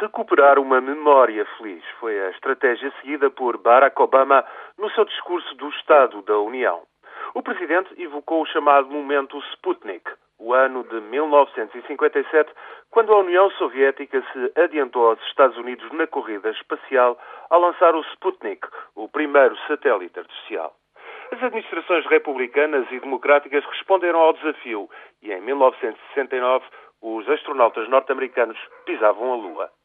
Recuperar uma memória feliz foi a estratégia seguida por Barack Obama no seu discurso do Estado da União. O presidente evocou o chamado momento Sputnik, o ano de 1957, quando a União Soviética se adiantou aos Estados Unidos na corrida espacial ao lançar o Sputnik, o primeiro satélite artificial. As administrações republicanas e democráticas responderam ao desafio e, em 1969, os astronautas norte-americanos pisavam a Lua.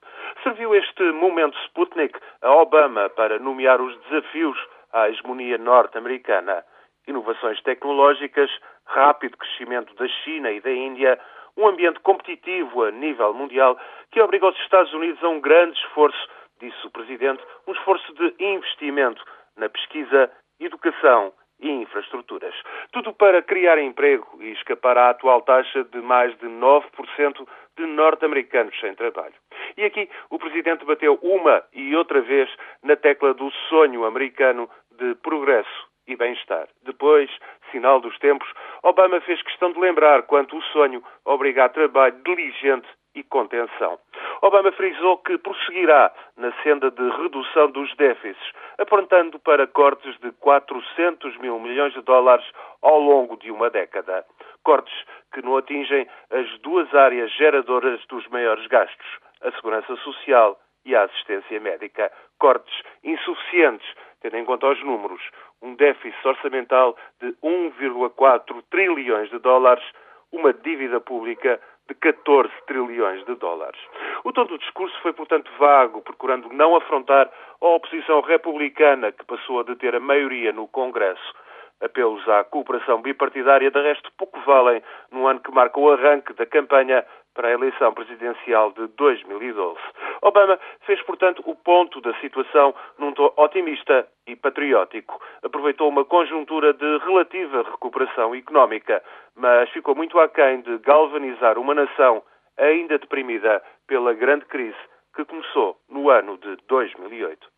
Serviu este momento Sputnik a Obama para nomear os desafios à hegemonia norte-americana. Inovações tecnológicas, rápido crescimento da China e da Índia, um ambiente competitivo a nível mundial que obriga os Estados Unidos a um grande esforço, disse o Presidente, um esforço de investimento na pesquisa, educação e infraestruturas. Tudo para criar emprego e escapar à atual taxa de mais de 9% de norte-americanos sem trabalho. E aqui o Presidente bateu uma e outra vez na tecla do sonho americano de progresso e bem-estar. Depois, sinal dos tempos, Obama fez questão de lembrar quanto o sonho obriga a trabalho diligente e contenção. Obama frisou que prosseguirá na senda de redução dos déficits, apontando para cortes de 400 mil milhões de dólares ao longo de uma década. Cortes que não atingem as duas áreas geradoras dos maiores gastos, a segurança social e a assistência médica. Cortes insuficientes, tendo em conta os números. Um déficit orçamental de 1,4 trilhões de dólares, uma dívida pública de 14 trilhões de dólares. O tom do discurso foi, portanto, vago, procurando não afrontar a oposição republicana que passou a deter a maioria no Congresso. Apelos à cooperação bipartidária, de resto, pouco valem no ano que marca o arranque da campanha para a eleição presidencial de 2012. Obama fez, portanto, o ponto da situação num tom otimista e patriótico. Aproveitou uma conjuntura de relativa recuperação económica, mas ficou muito aquém de galvanizar uma nação ainda deprimida pela grande crise que começou no ano de 2008.